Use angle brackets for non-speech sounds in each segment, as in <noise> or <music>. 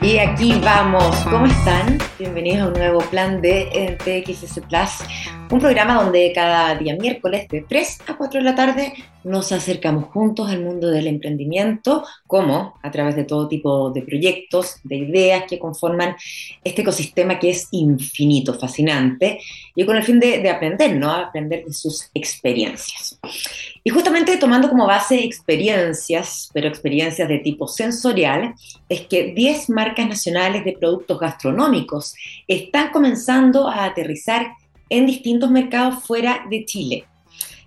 Y aquí vamos, ¿cómo están? Bienvenidos a un nuevo plan de TXS Plus, un programa donde cada día miércoles de 3 a 4 de la tarde nos acercamos juntos al mundo del emprendimiento, como a través de todo tipo de proyectos, de ideas que conforman este ecosistema que es infinito, fascinante, y con el fin de, aprender, ¿no? Aprender de sus experiencias. Y justamente tomando como base experiencias, pero experiencias de tipo sensorial, es que 10 marcas nacionales de productos gastronómicos están comenzando a aterrizar en distintos mercados fuera de Chile.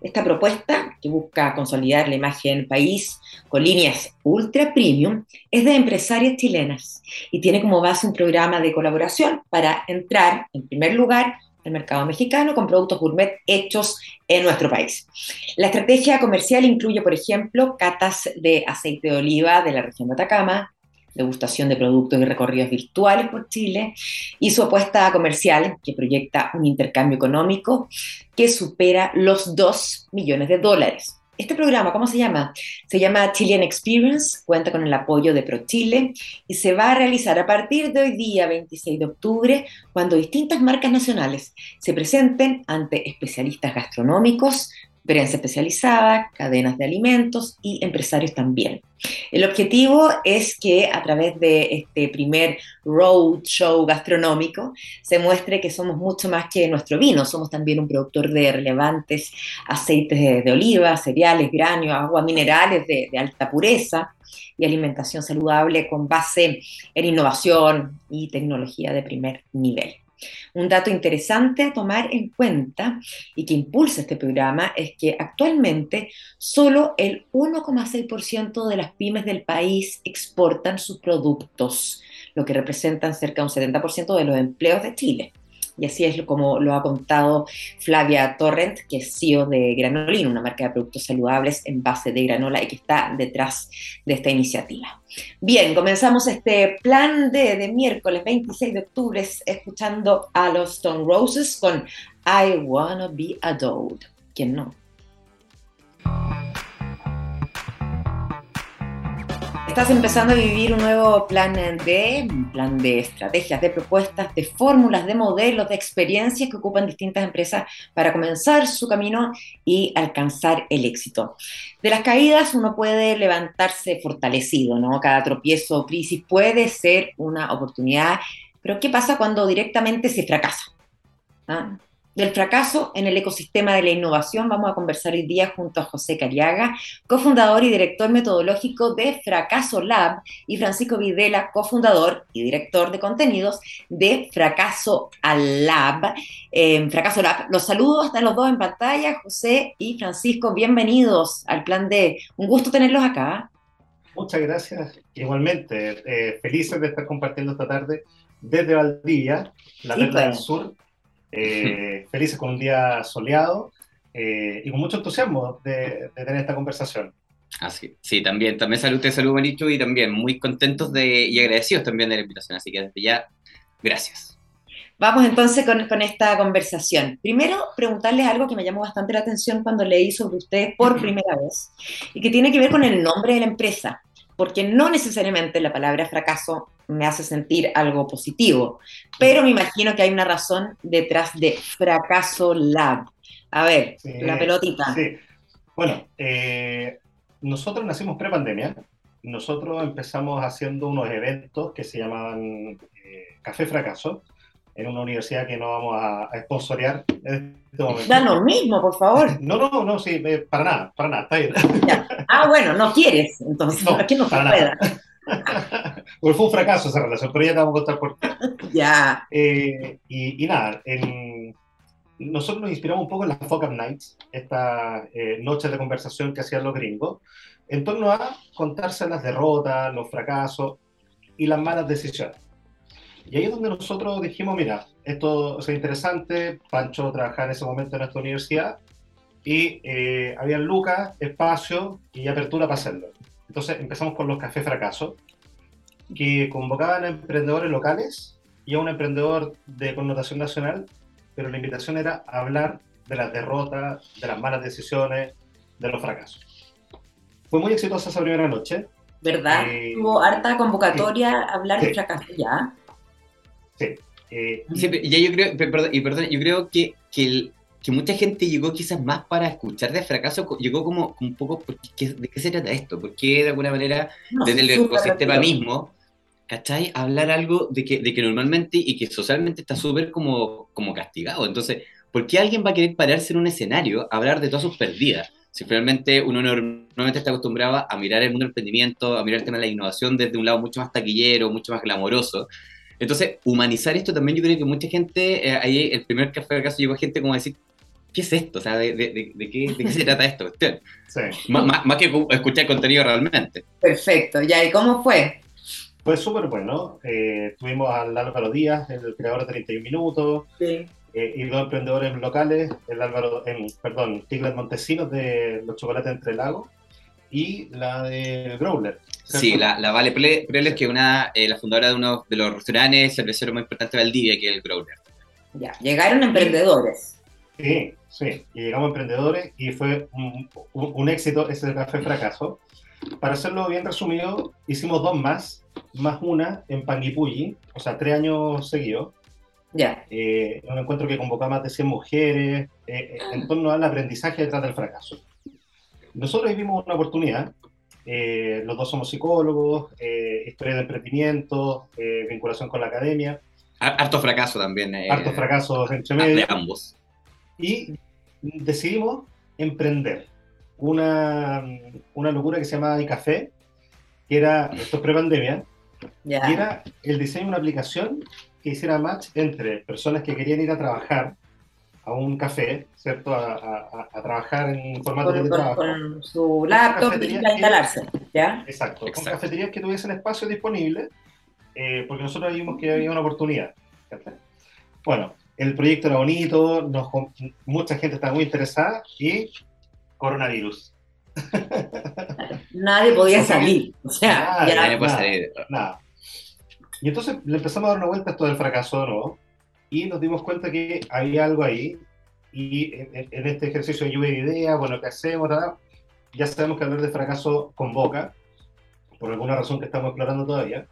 Esta propuesta, que busca consolidar la imagen país con líneas ultra premium, es de empresarias chilenas y tiene como base un programa de colaboración para entrar, en primer lugar, al mercado mexicano con productos gourmet hechos en nuestro país. La estrategia comercial incluye, por ejemplo, catas de aceite de oliva de la región de Atacama, degustación de productos y recorridos virtuales por Chile, y su apuesta comercial, que proyecta un intercambio económico que supera los 2 millones de dólares. Este programa, ¿cómo se llama? Se llama Chilean Experience, cuenta con el apoyo de ProChile y se va a realizar a partir de hoy día, 26 de octubre, cuando distintas marcas nacionales se presenten ante especialistas gastronómicos, prensa especializada, cadenas de alimentos y empresarios también. El objetivo es que a través de este primer road show gastronómico se muestre que somos mucho más que nuestro vino, somos también un productor de relevantes aceites de, oliva, cereales, granios, aguas minerales de alta pureza y alimentación saludable con base en innovación y tecnología de primer nivel. Un dato interesante a tomar en cuenta y que impulsa este programa es que actualmente solo el 1,6% de las pymes del país exportan sus productos, lo que representan cerca de un 70% de los empleos de Chile. Y así es como lo ha contado Flavia Torrent, que es CEO de Granolino, una marca de productos saludables en base de granola y que está detrás de esta iniciativa. Bien, comenzamos este plan de, de miércoles 26 de octubre escuchando a los Stone Roses con I Wanna Be Adored. ¿Quién no? Estás empezando a vivir un nuevo plan de, plan de estrategias, de propuestas, de fórmulas, de modelos, de experiencias que ocupan distintas empresas para comenzar su camino y alcanzar el éxito. De las caídas uno puede levantarse fortalecido, ¿no? Cada tropiezo o crisis puede ser una oportunidad, pero ¿qué pasa cuando directamente se fracasa? ¿Ah? Del fracaso en el ecosistema de la innovación vamos a conversar hoy día junto a José Cariaga, cofundador y director metodológico de Fracaso Lab, y Francisco Videla, cofundador y director de contenidos de Fracaso Lab. Eh, Fracaso Lab. Los saludos, están los dos en pantalla, José y Francisco, bienvenidos al plan de... Un gusto tenerlos acá. Muchas gracias. Igualmente, eh, felices de estar compartiendo esta tarde desde Valdivia, la sí, del pues. sur, eh, <laughs> felices con un día soleado eh, y con mucho entusiasmo de, tener esta conversación. Así, sí, también, también salud, te salud, Benicho, y también muy contentos de, y agradecidos también de la invitación, así que desde ya, gracias. Vamos entonces con, con, esta conversación. Primero, preguntarles algo que me llamó bastante la atención cuando leí sobre ustedes por primera vez y que tiene que ver con el nombre de la empresa porque no necesariamente la palabra fracaso me hace sentir algo positivo, pero me imagino que hay una razón detrás de fracaso lab. A ver, la pelotita. Sí. Bueno, eh, nosotros nacimos pre-pandemia. Nosotros empezamos haciendo unos eventos que se llamaban eh, Café Fracaso, en una universidad que no vamos a, a sponsorear en este momento. Da lo mismo, por favor. <laughs> No, no, no, sí, eh, para nada, para nada, está bien. Ah, bueno, no quieres, entonces, no, aquí no para nada. Porque fue un fracaso esa relación, pero ya te vamos a contar por qué. <laughs> ya. Eh, y, y, nada, nosotros nos inspiramos un poco en las Fuck Up Nights, estas eh, noches de conversación que hacían los gringos, en torno a contarse las derrotas, los fracasos y las malas decisiones. Y ahí es donde nosotros dijimos, mira, esto es interesante, Pancho trabajaba en ese momento en nuestra universidad y eh, había lucas, espacio y apertura para hacerlo. Entonces empezamos con los Cafés Fracaso, que convocaban a emprendedores locales y a un emprendedor de connotación nacional, pero la invitación era hablar de las derrotas, de las malas decisiones, de los fracasos. Fue muy exitosa esa primera noche ¿Verdad? Eh, Tuvo harta convocatoria a hablar de fracaso ya. Sí. eh, Sí, pero ya yo creo, perdón, y perdón, yo creo que, que, el- que mucha gente llegó quizás más para escuchar de fracaso, llegó como un poco, ¿por qué- ¿de qué se trata esto? ¿Por qué de alguna manera No, desde el ecosistema retiro. mismo, ¿cachai? Hablar algo de que, de que normalmente y que socialmente está súper como, como castigado. Entonces, ¿por qué alguien va a querer pararse en un escenario a hablar de todas sus perdidas? Si finalmente uno normalmente está acostumbrado a mirar el mundo del emprendimiento, a mirar el tema de la innovación desde un lado mucho más taquillero, mucho más glamoroso. Entonces, humanizar esto también yo creo que mucha gente, eh, ahí el primer café de caso llegó gente como a decir, ¿qué es esto? O sea, ¿de, de, de- de qué, de qué se <laughs> trata esto? cuestión? sí. Más, que cu- escuchar contenido realmente. Perfecto, ya, ¿y cómo fue? Fue súper bueno. Eh, tuvimos al Álvaro Díaz, el creador de 31 Minutos, Sí. eh, y dos emprendedores locales, el Álvaro, perdón, Tigres Montesinos de los chocolates entre lagos y la de Growler. ¿cierto? Sí, la, la Vale Preles, que es una, eh, la fundadora de uno de los restaurantes cerveceros más importantes de Valdivia, que es el Growler. Ya, llegaron emprendedores. Sí, sí. Y llegamos emprendedores y fue un, un- un éxito ese café fracaso. Para hacerlo bien resumido, hicimos dos más, más una en Panguipulli, o sea, tres años seguidos. Ya, eh, un encuentro que convocaba más de 100 mujeres eh, eh, en torno al aprendizaje detrás del fracaso. Nosotros vimos una oportunidad, eh, los dos somos psicólogos, eh, historia de emprendimiento, eh, vinculación con la academia, Har- Harto fracaso también. eh, hartos fracasos entre de medio, ambos. Y decidimos emprender una, una locura que se llama iCafé, que era, esto es pre-pandemia, ya. y era el diseño de una aplicación que hiciera match entre personas que querían ir a trabajar a un café, ¿cierto? A, a- a- trabajar en formato de trabajo. con su laptop y instalarse, ¿ya? Exacto, Exacto. con cafeterías que tuviesen espacio disponible, eh, porque nosotros vimos que había una oportunidad. Bueno, el proyecto era bonito, nos, mucha gente estaba muy interesada y coronavirus. <laughs> Nadie podía salir. O sea. Nadie puede nada. salir. Nada. Y entonces le empezamos a dar una vuelta a esto del fracaso, ¿no? Y nos dimos cuenta que había algo ahí. Y en, en- en este ejercicio de lluvia de ideas, bueno, ¿qué hacemos? Nada, Ya sabemos que hablar de fracaso convoca, por alguna razón que estamos explorando todavía.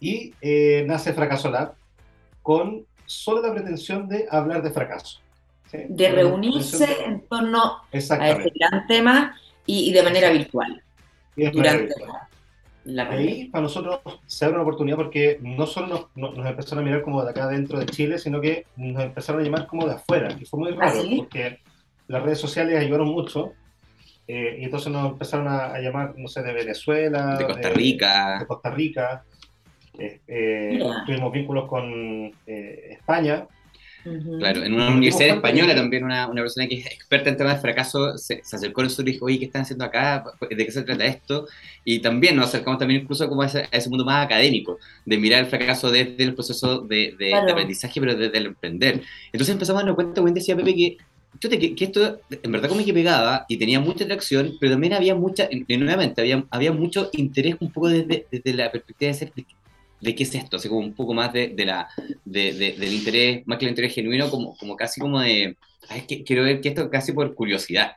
Y eh, nace Fracaso Lab con solo la pretensión de hablar de fracaso. ¿sí? De la reunirse pretensión en torno a este gran tema y, y de manera virtual Y de manera durante virtual. la pandemia. ahí para nosotros se abre una oportunidad porque no solo nos, nos- nos empezaron a mirar como de acá dentro de Chile, sino que nos empezaron a llamar como de afuera. Y fue muy raro ¿Ah, sí? porque las redes sociales ayudaron mucho. eh, y entonces nos empezaron a, a llamar, no sé, de Venezuela, De Costa Rica. de Costa Rica. Eh, eh, tuvimos vínculos con eh, España. Claro, en una universidad española también, una, una persona que es experta en temas de fracaso se, se acercó a nosotros y dijo, oye, ¿qué están haciendo acá? ¿De qué se trata esto? Y también nos acercamos también incluso como a ese, a ese mundo más académico, de mirar el fracaso desde el proceso de, de- Claro. de aprendizaje, pero desde el emprender. Entonces empezamos a darnos cuenta, como decía Pepe, que, chuta, que, que esto en verdad como que pegaba y tenía mucha atracción, pero también había mucha, y nuevamente, había, había mucho interés un poco desde, desde la perspectiva de ser... De, qué es esto, así como un poco más de, de la, de, de- del interés, más que el interés genuino, como, como casi como de, "Ay, que, quiero ver que esto casi por curiosidad.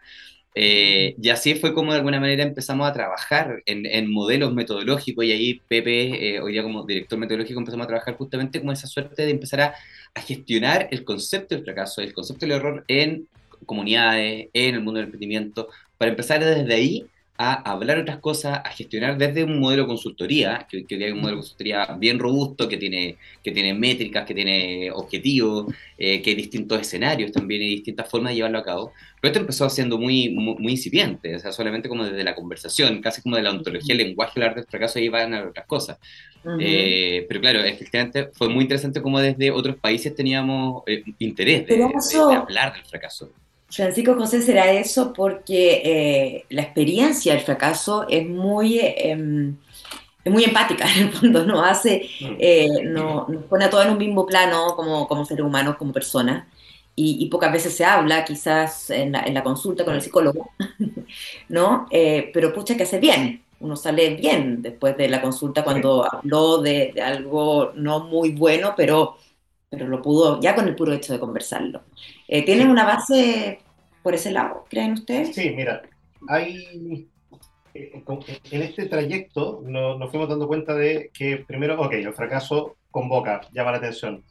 Eh, y así fue como de alguna manera empezamos a trabajar en, en modelos metodológicos y ahí Pepe, eh, hoy día como director metodológico, empezamos a trabajar justamente como esa suerte de empezar a, a gestionar el concepto del fracaso, el concepto del error en comunidades, en el mundo del emprendimiento, para empezar desde ahí a hablar otras cosas, a gestionar desde un modelo de consultoría, que, que hay un modelo de consultoría bien robusto, que tiene, que tiene métricas, que tiene objetivos, eh, que hay distintos escenarios también y distintas formas de llevarlo a cabo. Pero esto empezó siendo muy, muy, muy incipiente, o sea, solamente como desde la conversación, casi como de la ontología, el lenguaje, el arte del fracaso, ahí van a otras cosas. Ujú. Eh, pero claro, efectivamente fue muy interesante como desde otros países teníamos eh, interés de, de- de hablar del fracaso. Francisco José será eso porque eh, la experiencia del fracaso es muy, eh, em, es muy empática <laughs> en el fondo, nos hace, eh, no- nos pone a todos en un mismo plano como, como seres humanos, como personas, y, y pocas veces se habla, quizás en la, en la consulta con el psicólogo, <laughs> ¿no? Eh, pero pucha que hace bien, uno sale bien después de la consulta cuando habló de, de algo no muy bueno, pero, pero lo pudo ya con el puro hecho de conversarlo. Eh, ¿Tienen Sí. una base por ese lado, creen ustedes? Sí, mira, hay, en este trayecto nos, fuimos dando cuenta de que primero, ok, el fracaso convoca, llama la atención.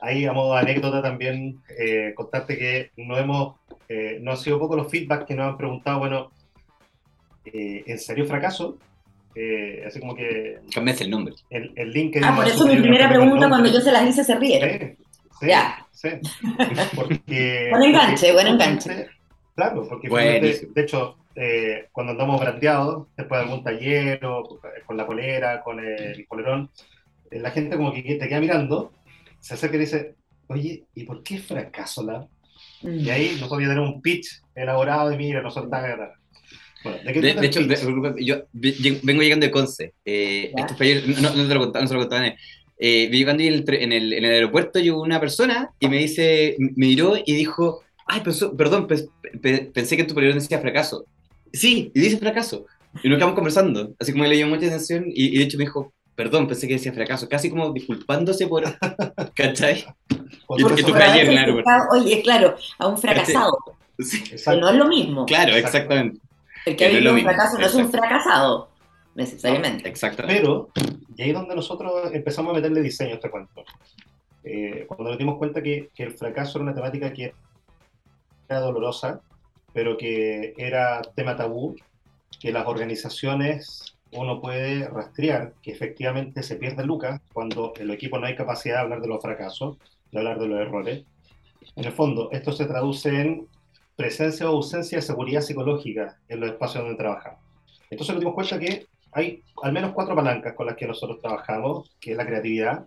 Ahí, a modo de anécdota, también eh, contarte que no hemos, eh, no ha sido poco los feedbacks que nos han preguntado, bueno, eh, ¿en serio fracaso? Eh, así como que... Cambiaste el nombre. El, el link Ah, por eso mi primera pregunta cuando yo se las hice se rieron. Sí, ya. Sí. Porque, <laughs> buen enganche, buen enganche. Claro, porque de, de, hecho, eh, cuando andamos brandeados, después de algún taller o con la polera, con el polerón, eh, la gente como que te queda mirando, se acerca y dice, oye, ¿y por qué fracaso la? Mm. Y ahí no podía tener un pitch elaborado de mira, no son tan bueno, ¿de, de, de hecho, yo vengo llegando de Conce. Eh, no, no, te lo contaba, no se lo contaba. Eh, llegando en el, en, el, en el aeropuerto llegó una persona y me dice, me miró y dijo, ay, perdón, pensé que tu periodo decía fracaso. Sí, y dice fracaso. Y nos quedamos conversando, así como le dio mucha atención y, de hecho me dijo, perdón, pensé que decía fracaso, casi como disculpándose por, <laughs> ¿cachai? y porque tú ayer en el Oye, claro, a un fracasado. Sí. no es lo mismo. Claro, exactamente. El que ha vivido un fracaso no es un fracasado, necesariamente. exactamente. Pero, y ahí es donde nosotros empezamos a meterle diseño a este cuento. Eh, cuando nos dimos cuenta que, que el fracaso era una temática que era dolorosa, pero que era tema tabú, que las organizaciones uno puede rastrear que efectivamente se pierde lucas cuando el equipo no hay capacidad de hablar de los fracasos, de hablar de los errores. En el fondo, esto se traduce en presencia o ausencia de seguridad psicológica en los espacios donde trabajamos. Entonces nos dimos cuenta que hay al menos cuatro palancas con las que nosotros trabajamos, que es la creatividad,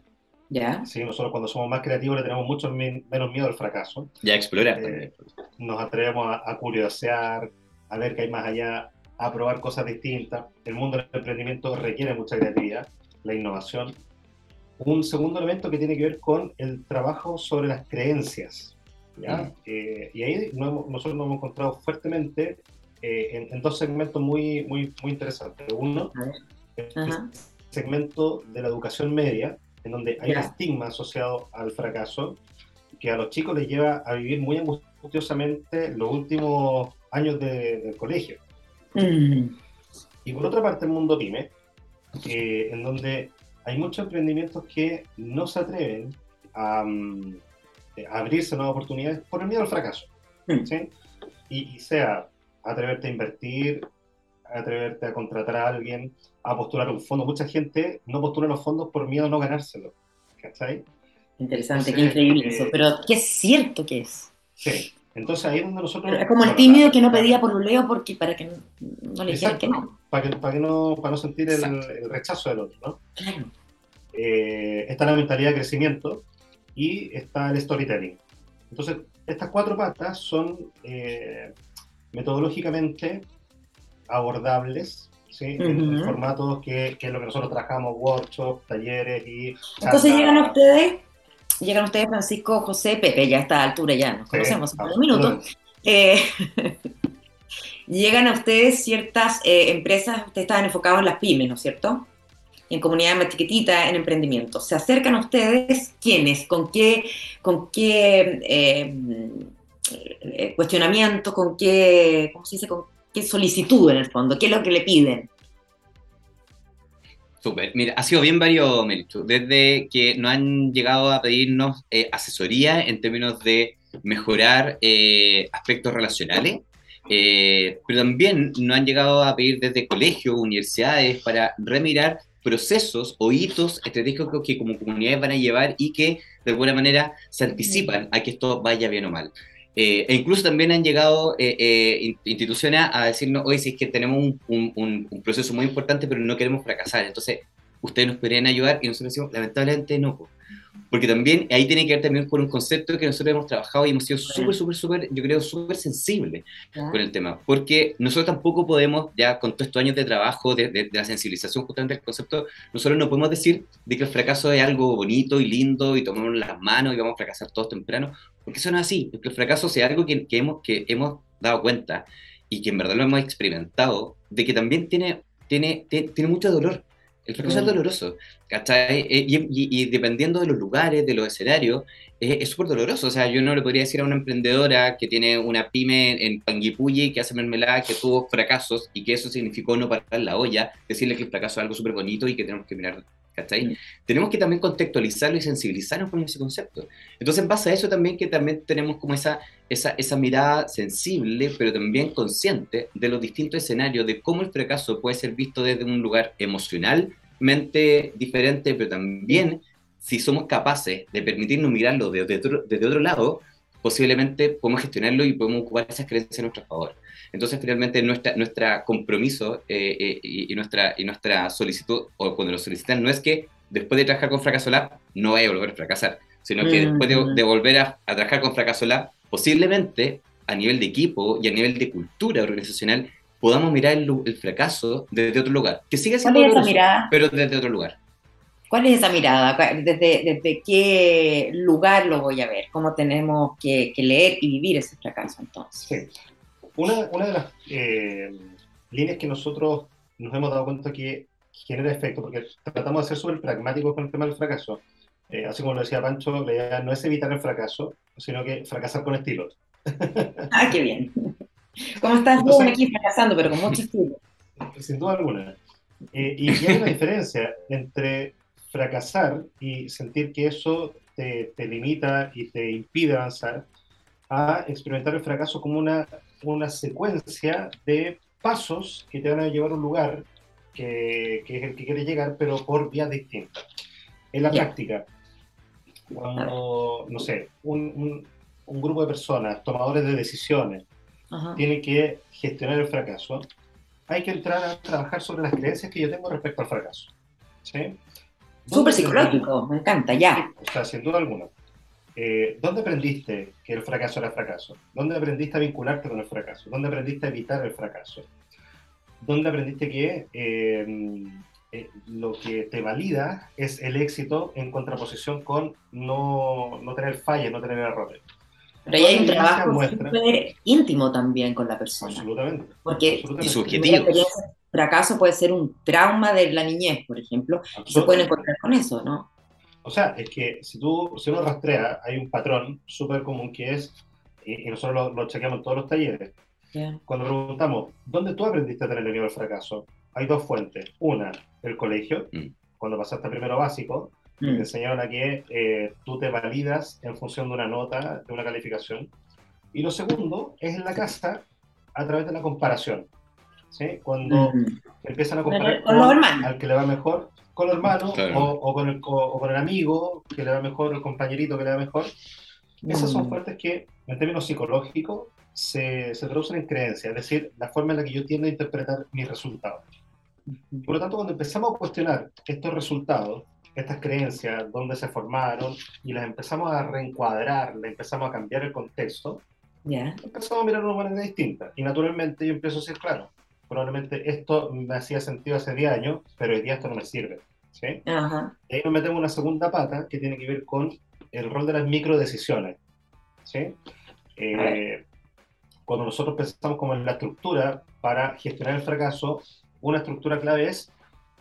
ya. Sí, nosotros cuando somos más creativos le tenemos mucho menos miedo al fracaso. Ya, explorar eh, Nos atrevemos a, curiosear, a ver qué hay más allá, a probar cosas distintas. El mundo del emprendimiento requiere mucha creatividad, la innovación. Un segundo elemento que tiene que ver con el trabajo sobre las creencias. ¿ya? Mm. Eh, y ahí nosotros nos hemos encontrado fuertemente eh, en, dos segmentos muy, muy, muy interesantes. Uno, el segmento de la educación media, en donde hay un estigma asociado al fracaso que a los chicos les lleva a vivir muy angustiosamente los últimos años del colegio. Mm. Y por otra parte, el mundo pyme, en donde hay muchos emprendimientos que no se atreven a, mm, abrirse nuevas oportunidades por el miedo al fracaso. Mm. ¿sí? Y, y, sea atreverte a invertir, atreverte a contratar a alguien, a postular un fondo. Mucha gente no postula los fondos por miedo a no ganárselo. ¿Cachai? Interesante, qué increíble eso. Eh, pero qué cierto que es. Sí. Entonces ahí es donde nosotros... es como el tímido que no pedía por un leo porque para que no, le dijeran que no. Para, que, para, que no, para no sentir el, rechazo del otro, ¿no? Claro. Eh, está la mentalidad de crecimiento y está el storytelling. Entonces, estas cuatro patas son eh, metodológicamente abordables ¿sí? en, formatos que, que, es lo que nosotros trabajamos, workshops, talleres y... Entonces llegan ustedes, llegan ustedes Francisco, José, Pepe, ya a esta altura ya nos conocemos en un minuto. Eh, <laughs> llegan a ustedes ciertas eh, empresas, ustedes estaban enfocados en las pymes, ¿no es cierto? En comunidades más chiquititas, en emprendimiento. ¿Se acercan a ustedes quiénes? ¿Con qué, con qué eh, cuestionamiento? ¿Con qué, ¿cómo se dice? ¿Con qué solicitud en el fondo? ¿Qué es lo que le piden? Súper. Mira, ha sido bien variado, Melichu. Desde que nos han llegado a pedirnos eh, asesoría en términos de mejorar eh, aspectos relacionales, eh, pero también nos han llegado a pedir desde colegios, universidades, para remirar procesos o hitos estratégicos que como comunidades van a llevar y que de alguna manera se anticipan a que esto vaya bien o mal. Eh, e incluso también han llegado eh, eh, instituciones a decirnos, oye, si es que tenemos un, un, proceso muy importante, pero no queremos fracasar, entonces ustedes nos podrían ayudar y nosotros decimos, lamentablemente no. Porque también ahí tiene que ver también por un concepto que nosotros hemos trabajado y hemos sido súper, súper, súper, yo creo, súper sensibles con el tema. Porque nosotros tampoco podemos, ya con todos estos años de trabajo, de, de, la sensibilización justamente del concepto, nosotros no podemos decir de que el fracaso es algo bonito y lindo y tomamos las manos y vamos a fracasar todos temprano, porque eso no es así. Porque el fracaso es algo que, que, hemos, que hemos dado cuenta y que en verdad lo hemos experimentado, de que también tiene, tiene, tiene, tiene mucho dolor El fracaso es doloroso, ¿cachai? Eh, y, dependiendo de los lugares, de los escenarios, es súper doloroso. O sea, yo no le podría decir a una emprendedora que tiene una pyme en Panguipulli, que hace mermelada, que tuvo fracasos y que eso significó no parar la olla, decirle que el fracaso es algo súper bonito y que tenemos que mirar ¿cachai? Mm. Tenemos que también contextualizarlo y sensibilizarnos con ese concepto. Entonces, en base a eso también que también tenemos como esa, esa, esa mirada sensible, pero también consciente de los distintos escenarios, de cómo el fracaso puede ser visto desde un lugar emocionalmente diferente, pero también si somos capaces de permitirnos mirarlo desde otro, desde otro lado, posiblemente podemos gestionarlo y podemos ocupar esas creencias a nuestro favor. Entonces, finalmente, nuestra, nuestra compromiso eh, eh, y, nuestra, y nuestra solicitud, o cuando lo solicitan, no es que después de trabajar con Fracaso Lab no vaya a volver a fracasar, sino que después de, volver a, trabajar con Fracaso Lab, posiblemente a nivel de equipo y a nivel de cultura organizacional, podamos mirar el, fracaso desde otro lugar, que sigue siendo doloroso, pero desde otro lugar. ¿Cuál es esa mirada? ¿Desde, ¿Desde, qué lugar lo voy a ver? ¿Cómo tenemos que, que leer y vivir ese fracaso entonces? Sí. Una, una de las eh, líneas que nosotros nos hemos dado cuenta que genera efecto, porque tratamos de ser súper pragmáticos con el tema del fracaso. Eh, así como lo decía Pancho, la idea no es evitar el fracaso, sino que fracasar con estilo. <laughs> ah, qué bien. ¿Cómo estás tú aquí fracasando, pero con mucho estilo? <laughs> Sin duda alguna. Eh, y hay una diferencia entre fracasar y sentir que eso te, te, limita y te impide avanzar, a experimentar el fracaso como una una secuencia de pasos que te van a llevar a un lugar que, que es el que quieres llegar, pero por vías distintas. En la práctica, cuando, no sé, un, un, grupo de personas, tomadores de decisiones, tiene que gestionar el fracaso, hay que entrar a trabajar sobre las creencias que yo tengo respecto al fracaso. ¿sí? Súper psicológico, me encanta, ya. O sea, sin duda alguna. Eh, ¿dónde aprendiste que el fracaso era fracaso? ¿Dónde aprendiste a vincularte con el fracaso? ¿Dónde aprendiste a evitar el fracaso? ¿Dónde aprendiste que eh, eh, lo que te valida es el éxito en contraposición con no, no tener fallas, no tener errores? Pero ahí hay un trabajo íntimo también con la persona. Absolutamente. Porque subjetivo. Fracaso puede ser un trauma de la niñez, por ejemplo, y se pueden encontrar con eso, ¿no? O sea, es que si tú, si uno rastrea, hay un patrón súper común que es, y, nosotros lo, chequeamos en todos los talleres, cuando preguntamos, ¿dónde tú aprendiste a tener el miedo al fracaso? Hay dos fuentes. Una, el colegio, mm. cuando pasaste primero básico, mm. te enseñaron a que eh, tú te validas en función de una nota, de una calificación. Y lo segundo es en la casa, a través de la comparación. ¿Sí? Cuando mm. empiezan a comparar al que le va mejor, con el hermano o, con el, o, con el, amigo que le va mejor, el compañerito que le va mejor. Esas son mm. fuertes que, en términos psicológicos, se, se, traducen en creencias, es decir, la forma en la que yo tiendo a interpretar mis resultados. Por lo tanto, cuando empezamos a cuestionar estos resultados, estas creencias, dónde se formaron, y las empezamos a reencuadrar, le empezamos a cambiar el contexto, empezamos a mirar de una manera distinta. Y naturalmente yo empiezo a decir, claro, probablemente esto me hacía sentido hace 10 años, pero hoy día esto no me sirve. ¿sí? Y ahí nos metemos una segunda pata que tiene que ver con el rol de las microdecisiones. ¿sí? Eh, cuando nosotros pensamos como en la estructura para gestionar el fracaso, una estructura clave es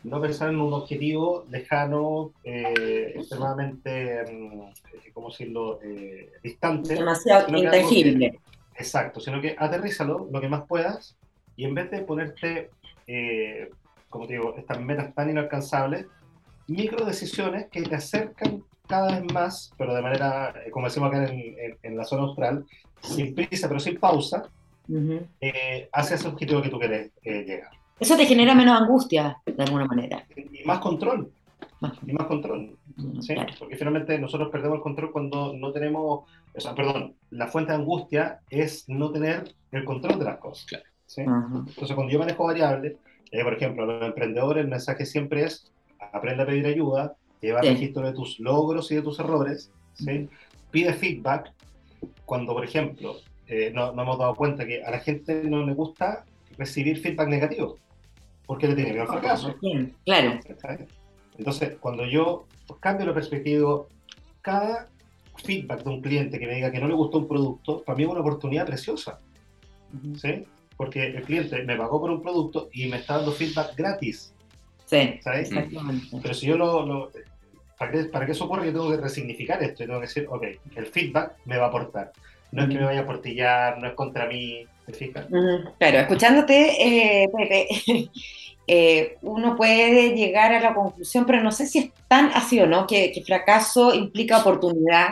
no pensar en un objetivo lejano, eh, extremadamente, mm, ¿cómo decirlo?, eh, distante. Demasiado intangible. exacto, sino que aterrízalo lo que más puedas y en vez de ponerte, eh, como te digo, estas metas tan inalcanzables, micro decisiones que te acercan cada vez más, pero de manera, eh, como decimos acá en, la zona austral, sin prisa pero sin pausa, eh, hacia ese objetivo que tú quieres llegar. Eso te genera menos angustia, de alguna manera. Y más control. Y más control. ¿sí? Porque finalmente nosotros perdemos el control cuando no tenemos, o sea, perdón, la fuente de angustia es no tener el control de las cosas. Claro. Entonces, cuando yo manejo variables, eh, por ejemplo, a los emprendedores, el mensaje siempre es aprende a pedir ayuda, lleva registro de tus logros y de tus errores, pide feedback. Cuando, por ejemplo, eh, no, no, hemos dado cuenta que a la gente no le gusta recibir feedback negativo, porque le tiene miedo al fracaso. claro. Entonces, cuando yo cambio la perspectiva, cada feedback de un cliente que me diga que no le gustó un producto, para mí es una oportunidad preciosa. ¿sí? Porque el cliente me pagó por un producto y me está dando feedback gratis. Sí, ¿sabes? exactamente. Pero si yo lo, lo- para, que, para que eso ocurra, yo tengo que resignificar esto. Yo tengo que decir, ok, el feedback me va a aportar. No es que me vaya a portillar, no es contra mí, ¿te fijas? Ujú, Claro, escuchándote, eh, Pepe, <laughs> eh, uno puede llegar a la conclusión, pero no sé si es tan así o no, que, que fracaso implica oportunidad.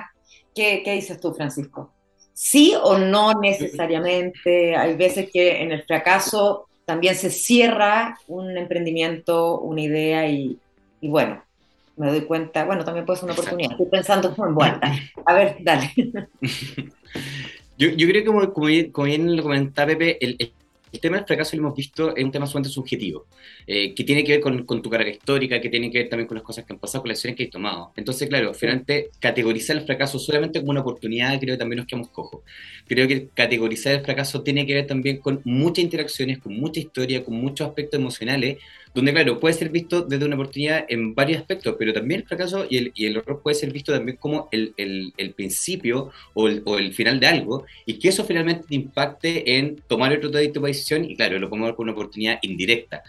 ¿Qué, qué dices tú, Francisco? Sí o no necesariamente. Hay veces que en el fracaso también se cierra un emprendimiento, una idea y, y bueno, me doy cuenta, bueno, también puede ser una Exacto. oportunidad. Estoy pensando en vuelta. A ver, dale. <laughs> Yo, yo creo que, como, como bien, como bien lo comentaba Pepe, el, el- tema del fracaso lo hemos visto es un tema sumamente subjetivo, eh, que tiene que ver con, con tu carga histórica, que tiene que ver también con las cosas que han pasado, con las decisiones que has tomado. Entonces, claro, finalmente, categorizar el fracaso solamente como una oportunidad, creo que también nos quedamos cojos. Creo que categorizar el fracaso tiene que ver también con muchas interacciones, con mucha historia, con muchos aspectos emocionales, donde, claro, puede ser visto desde una oportunidad en varios aspectos, pero también el fracaso y el, y el error puede ser visto también como el, el- el principio o el, o el final de algo, y que eso finalmente te impacte en tomar otro tipo de decisión, y claro, lo podemos ver como una oportunidad indirecta.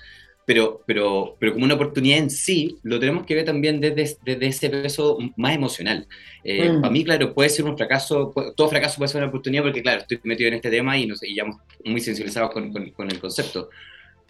Pero, pero, pero como una oportunidad en sí, lo tenemos que ver también desde, desde ese peso más emocional. Eh, Mm. Para mí, claro, puede ser un fracaso, todo fracaso puede ser una oportunidad porque, claro, estoy metido en este tema y, no sé, y ya muy sensibilizados con, con- con el concepto.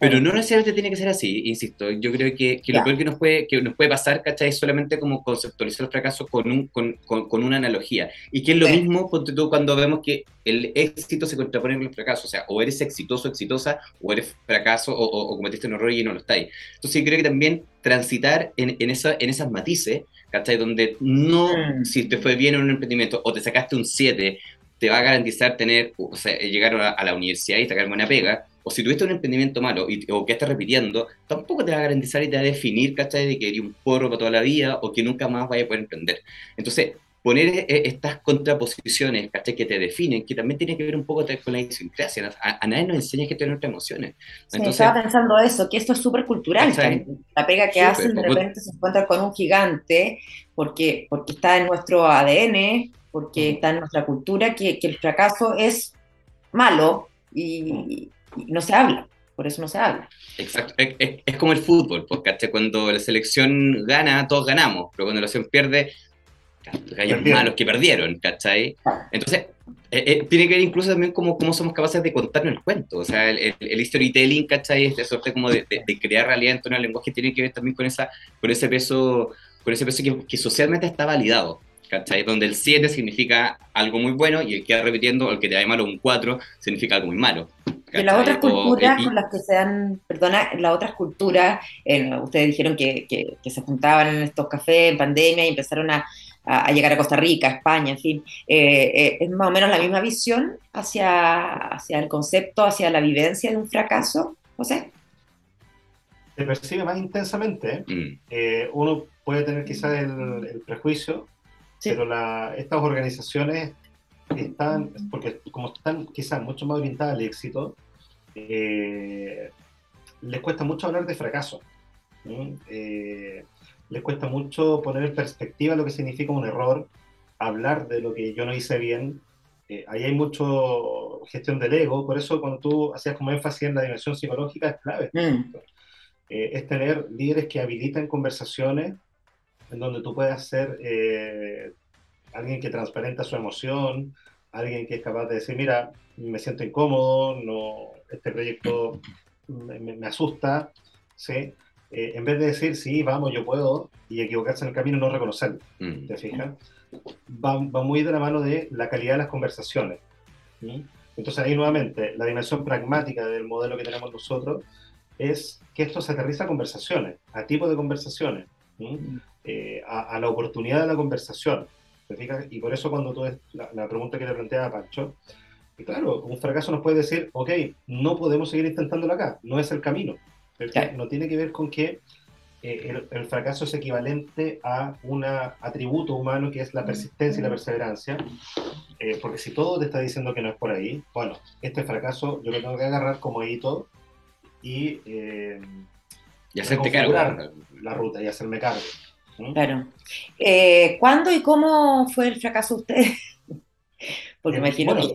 Pero no necesariamente tiene que ser así, insisto. Yo creo que, que lo peor que nos puede, que nos puede pasar, ¿cachai? Es solamente como conceptualizar el fracaso con, un, con, con, con una analogía. Y que es lo Sí. mismo, tú, cuando vemos que el éxito se contrapone con el fracaso. O sea, o eres exitoso, exitosa, o eres fracaso, o, o- o cometiste un error y no lo estáis. Entonces, yo creo que también transitar en, en, esa, en esas matices, ¿cachai? Donde no, Mm. si te fue bien en un emprendimiento o te sacaste un 7, te va a garantizar tener, o sea, llegar a, a la universidad y sacar buena pega, o si tuviste un emprendimiento malo y, o que estás repitiendo, tampoco te va a garantizar y te va a definir, ¿cachai? De que eres un porro para toda la vida o que nunca más vaya a poder emprender. Entonces, poner eh, estas contraposiciones, ¿cachai? Que te definen, que también tiene que ver un poco con la idiosincrasia. A, a nadie nos enseña que tener nuestras emociones. Sí, Entonces, estaba pensando eso, que esto es súper cultural. La pega que Súper, hacen, de pues, repente se encuentran con un gigante, porque, porque está en nuestro ADN, porque está en nuestra cultura, que, que el fracaso es malo y no se habla, por eso no se habla. Exacto, es, es- es como el fútbol, ¿cachai? Cuando la selección gana, todos ganamos, pero cuando la selección pierde, Perdieron. malos que perdieron, ¿cachai? Entonces, eh, eh, tiene que ver incluso también como cómo somos capaces de contarnos el cuento, o sea, el, el, el storytelling, ¿cachai? Esta suerte como de, de- de crear realidad en torno al lenguaje tiene que ver también con, esa, con ese peso, con ese peso que, que socialmente está validado. ¿Cachai? Donde el 7 significa algo muy bueno y el que va repitiendo, o el que te da malo un 4, significa algo muy malo. Y en las otras O- culturas y- con las que se han, perdona, las otras culturas, eh, ustedes dijeron que, que- que se juntaban en estos cafés en pandemia y empezaron a, a- a llegar a Costa Rica, España, en fin, eh, eh, es más o menos la misma visión hacia, hacia el concepto, hacia la vivencia de un fracaso, José. Se percibe más intensamente. ¿eh? Mm. Eh, uno puede tener quizás el, el prejuicio, Sí. pero la, estas organizaciones están, porque como están quizás mucho más orientadas al éxito, eh, les cuesta mucho hablar de fracaso. ¿sí? Eh, les cuesta mucho poner en perspectiva lo que significa un error, hablar de lo que yo no hice bien. Eh, ahí hay mucho gestión del ego, por eso cuando tú hacías como énfasis en la dimensión psicológica es clave Mm, eh, es tener líderes que habilitan conversaciones en donde tú puedas ser eh, alguien que transparenta su emoción, alguien que es capaz de decir, mira, me siento incómodo, no, este proyecto me, asusta, ¿sí? Eh, en vez de decir, sí, vamos, yo puedo, y equivocarse en el camino, no reconocerlo, Mm. ¿te fijas? Va, va muy de la mano de la calidad de las conversaciones. ¿sí? Entonces ahí nuevamente, la dimensión pragmática del modelo que tenemos nosotros es que esto se aterriza a conversaciones, a tipos de conversaciones, ¿sí? Eh, a, a la oportunidad de la conversación. ¿Te fijas? Y por eso cuando tú la, la pregunta que le planteaba a Pancho, y claro, un fracaso nos puede decir, ok, no podemos seguir intentándolo acá, no es el camino. ¿te? Claro. No tiene que ver con que eh, el, el fracaso es equivalente a un atributo humano que es la persistencia y la perseverancia, eh, porque si todo te está diciendo que no es por ahí, bueno, este fracaso yo lo tengo que agarrar como hito y eh, Y hacerte cargo. reconfigurar la ruta y hacerme cargo. Claro. Eh, ¿Cuándo y cómo fue el fracaso de ustedes? <laughs> Porque Eh, imagino bueno,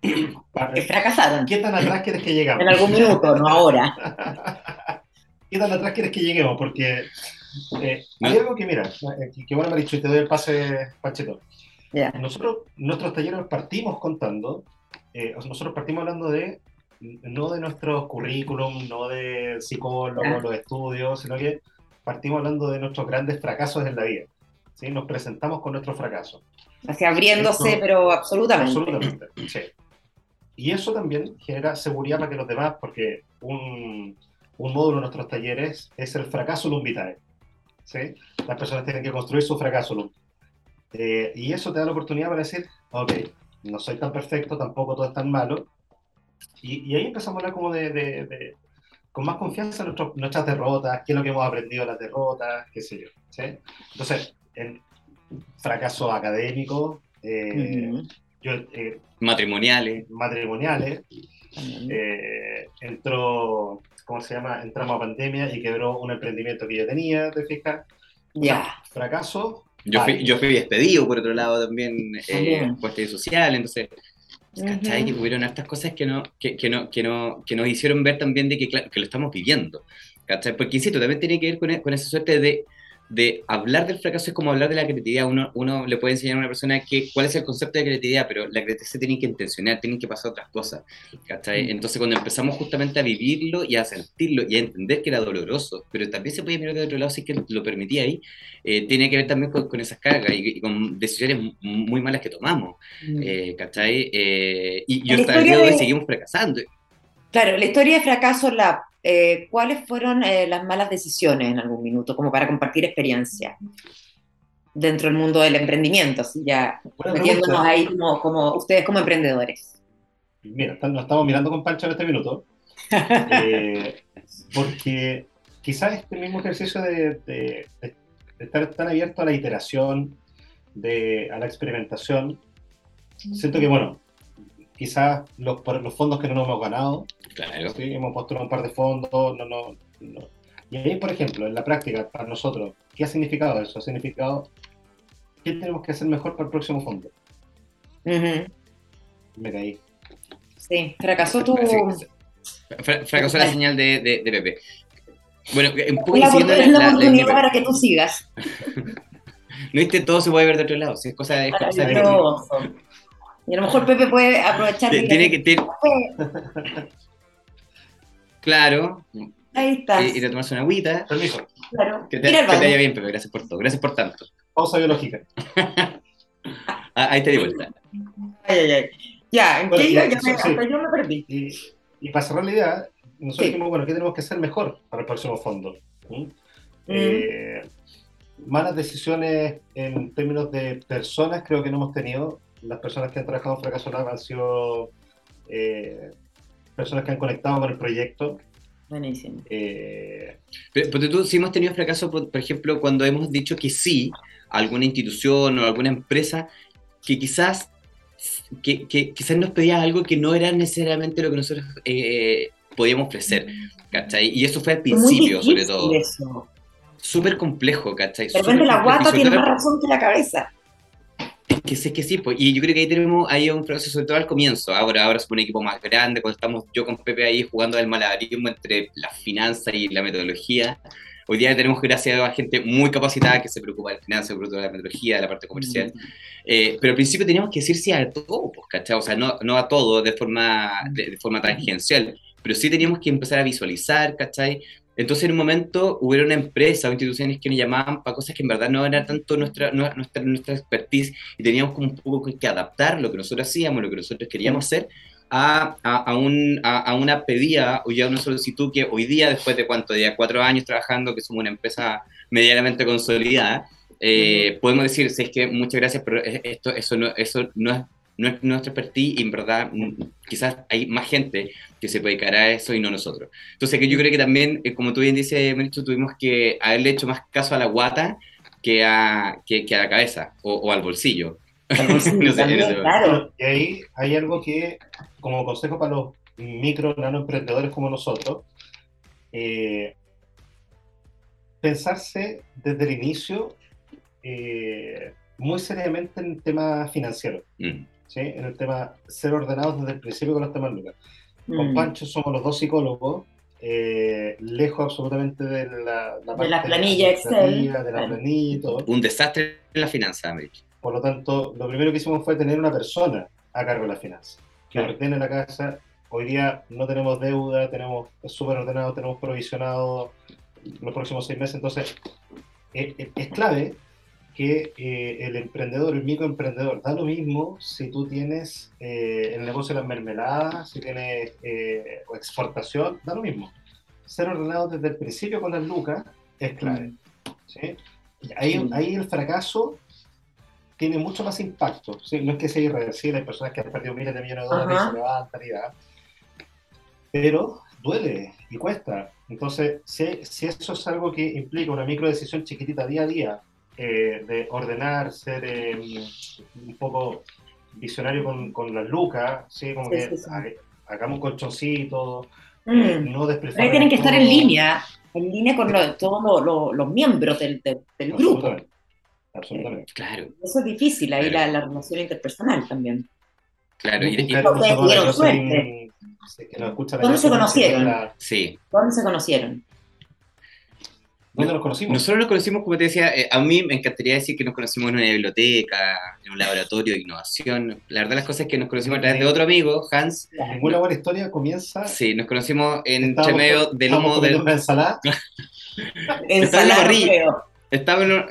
que, que fracasaron ¿Qué tan atrás quieres que llegamos? en algún minuto, no ahora. <laughs> ¿qué tan atrás quieres que lleguemos? Porque eh, hay algo que, mira, eh, que bueno me ha dicho y te doy el pase, Panchito. Ya. Nosotros, nuestros talleres partimos contando, eh, nosotros partimos hablando de, no de nuestros currículum, no de psicólogos, Ya. los estudios, sino que partimos hablando de nuestros grandes fracasos en la vida. ¿sí? Nos presentamos con nuestros fracasos. Así abriéndose, Eso- pero absolutamente. Absolutamente, sí. Y eso también genera seguridad para que los demás, porque un, un módulo de nuestros talleres es el fracaso vitae. ¿sí? Las personas tienen que construir su fracaso Eh, y eso te da la oportunidad para decir, ok, no soy tan perfecto, tampoco todo es tan malo. Y, y ahí empezamos a hablar como de, de- de- con más confianza en nuestro- nuestras derrotas, qué es lo que hemos aprendido de las derrotas, qué sé yo. ¿sí? Entonces, en fracaso académico, eh, yo, eh, Matrimoniales. matrimoniales, eh, entró, ¿cómo se llama? Entramos a pandemia y quebró un emprendimiento que yo tenía, ¿te fijas? Ya. fracaso. Yo fui, yo fui despedido, por otro lado, también, eh, También. por cuestión social, entonces, ¿cachai? Ujú. Hubieron hartas cosas que, no, que, que, no, que, no, que nos hicieron ver también de que, claro, que lo estamos viviendo, ¿cachai? Porque, insisto, también tiene que ver con, con esa suerte de, de hablar del fracaso es como hablar de la creatividad. Uno, uno le puede enseñar a una persona que, cuál es el concepto de creatividad, pero la creatividad se tiene que intencionar, tienen que pasar otras cosas, ¿cachai? Mm. Entonces, cuando empezamos justamente a vivirlo y a sentirlo y a entender que era doloroso, pero también se podía mirar de otro lado si es que lo permitía ahí, eh, tiene que ver también con, con esas cargas y, y con decisiones muy malas que tomamos, Mm. eh, ¿cachai? Eh, y, y La hasta el día de hoy seguimos fracasando. Claro, la historia de fracaso Lab, eh, ¿cuáles fueron eh, las malas decisiones en algún minuto, como para compartir experiencia dentro del mundo del emprendimiento, así ya Buena metiéndonos pregunta. ahí como, como ustedes como emprendedores? Mira, nos estamos mirando con Pancho en este minuto, <laughs> eh, porque quizás este mismo ejercicio de, de- de- de estar tan abierto a la iteración, de, a la experimentación, siento que, bueno, quizás los, por los fondos que no nos hemos ganado, Claro. Sí, hemos postulado un par de fondos, no, no, no. Y ahí, por ejemplo, en la práctica, para nosotros, ¿qué ha significado eso? Ha significado, ¿qué tenemos que hacer mejor para el próximo fondo? Ujú, Me caí. Sí, fracasó tu... Fra- fracasó la <laughs> señal de, de, de Pepe. Bueno, un poco Es la, siguiendo es la- la la- la- oportunidad la- para que tú sigas. <laughs> No viste, todo se puede ver de otro lado. si es cosa, es cosa de-. Y a lo mejor Pepe puede aprovechar. De- tiene que tiene- claro, Ahí está. ir a tomarse una agüita. Permiso, Claro. Que te, que te vaya bien, Pepe. Gracias por todo. Gracias por tanto. pausa biológica. <laughs> Ah, ahí te di vuelta. Ay, ay, ay. Ya, ¿en Bueno, qué ya, iba? Ya me- sí. yo me perdí. Y, y para cerrar la idea, nosotros Sí. dijimos, bueno, ¿qué tenemos que hacer mejor para el próximo fondo? ¿Mm? Mm. Eh, malas decisiones en términos de personas creo que no hemos tenido. Las personas que han trabajado en Fracaso Lab han sido eh, personas que han conectado con el proyecto. Buenísimo. Eh, Pero, pero tú sí hemos tenido fracaso, por, por ejemplo, cuando hemos dicho que sí a alguna institución o alguna empresa que quizás, que, que quizás nos pedía algo que no era necesariamente lo que nosotros eh, podíamos ofrecer, ¿cachai? Y eso fue al muy principio, sobre todo. eso. Súper complejo, ¿cachai? De repente la guata tiene más razón que la cabeza. Que sí, que sí, pues. y yo creo que ahí tenemos ahí un proceso, sobre todo al comienzo. Ahora, ahora somos un equipo más grande, cuando estamos yo con Pepe ahí jugando al malabarismo entre la finanza y la metodología. Hoy día tenemos, gracias a gente muy capacitada que se preocupa de la finanza, se preocupa de la metodología, de la parte comercial. Eh, pero al principio teníamos que decir sí a todo, pues, ¿cachai? O sea, no, no a todo de forma, de, de forma tangencial, pero sí teníamos que empezar a visualizar, ¿cachai? Entonces, en un momento, hubo una empresa o instituciones que nos llamaban para cosas que en verdad no era tanto nuestra, no- nuestra, nuestra expertise y teníamos como un poco que adaptar lo que nosotros hacíamos, lo que nosotros queríamos hacer, a, a, a un, a, una pedida. O ya una solicitud que hoy día, después de cuánto, ya cuatro años trabajando, que somos una empresa medianamente consolidada, eh, podemos decir, si es que muchas gracias, pero es- esto, eso, no, eso no, es, no es nuestra expertise y en verdad mm, quizás hay más gente que se puede dedicar a eso y no nosotros. Entonces que yo creo que también, eh, como tú bien dices, Mericho, tuvimos que haberle hecho más caso a la guata que a, que, que a la cabeza o, o al bolsillo. <laughs> No sé, También, no sé. claro. y ahí hay algo que, como consejo para los micro, nano emprendedores como nosotros, eh, pensarse desde el inicio eh, muy seriamente en el tema financiero, Mm, ¿sí? en el tema ser ordenados desde el principio con los temas lucas. Con Mm. Pancho somos los dos psicólogos eh, lejos absolutamente de la, la de la planilla Excel. De la planilla y todo. Un desastre en la finanza, América. Por lo tanto, lo primero que hicimos fue tener una persona a cargo de la finanza, que Claro. ordene la casa. Hoy día no tenemos deuda, tenemos es súper ordenado, tenemos provisionado los próximos seis meses. Entonces, eh, eh, es clave que eh, el emprendedor, el microemprendedor, da lo mismo si tú tienes eh, el negocio de las mermeladas, si tienes eh, exportación, da lo mismo. Ser ordenado desde el principio con las lucas es clave. ¿sí? Y Ahí, Sí. ahí el fracaso tiene mucho más impacto. ¿sí? No es que sea irreversible, hay personas que han perdido miles de millones de dólares Ajá. y se levantan y da. Pero duele y cuesta. Entonces, si, si eso es algo que implica una micro decisión chiquitita día a día, eh, de ordenar, ser eh, un poco visionario con, con las lucas, ¿sí? como Sí, que sí, sí. ha- hagamos un colchoncito, Mm. no Ahí despilfarremos tienen que estar en línea, en línea con lo- todos lo- lo- los miembros del, del- del grupo. Absolutamente. Absolutamente. Claro, Eso es difícil, ahí Claro. la, la relación interpersonal también. claro. Y, y- ¿Dónde se conocieron? la- sí. ¿Dónde se conocieron? ¿Dónde nos conocimos? Nosotros nos conocimos, como te decía, eh, a mí me encantaría decir que nos conocimos en una biblioteca, en un laboratorio de innovación. La verdad, las cosas es que nos conocimos a través de otro amigo, Hans. Ninguna buena historia comienza. Sí, nos conocimos en medio del humo del. una ensalada. <laughs> Ensalada, parrilla. creo. Estaba en, un-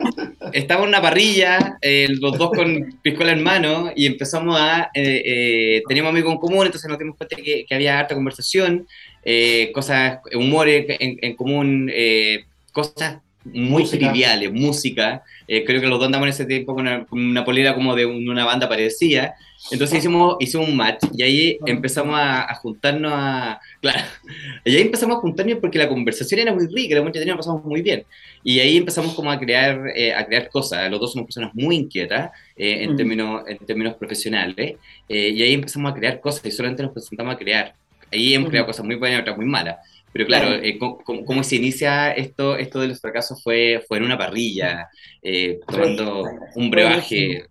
estaba en una parrilla, eh, los dos con piscola en mano, y empezamos a. Eh, eh, teníamos amigos en común, entonces nos dimos cuenta que, que había harta conversación, eh, cosas, humor en, en común, eh, cosas muy Música. triviales, música. eh, creo que los dos andamos en ese tiempo con una, con una polera como de un- una banda parecida. Entonces hicimos, hicimos un match y ahí empezamos a, a juntarnos a... Claro, <laughs> y ahí empezamos a juntarnos porque la conversación era muy rica, era muy entretenida, pasamos muy bien. Y ahí empezamos como a crear, eh, a crear cosas. Los dos somos personas muy inquietas eh, en, Mm. términos, en términos profesionales. eh, y ahí empezamos a crear cosas y solamente nos presentamos a crear. Ahí hemos Mm. creado cosas muy buenas y otras muy malas. Pero claro, eh, cómo, cómo- se inicia esto, esto de los fracasos fue, fue en una parrilla, eh, tomando un brebaje.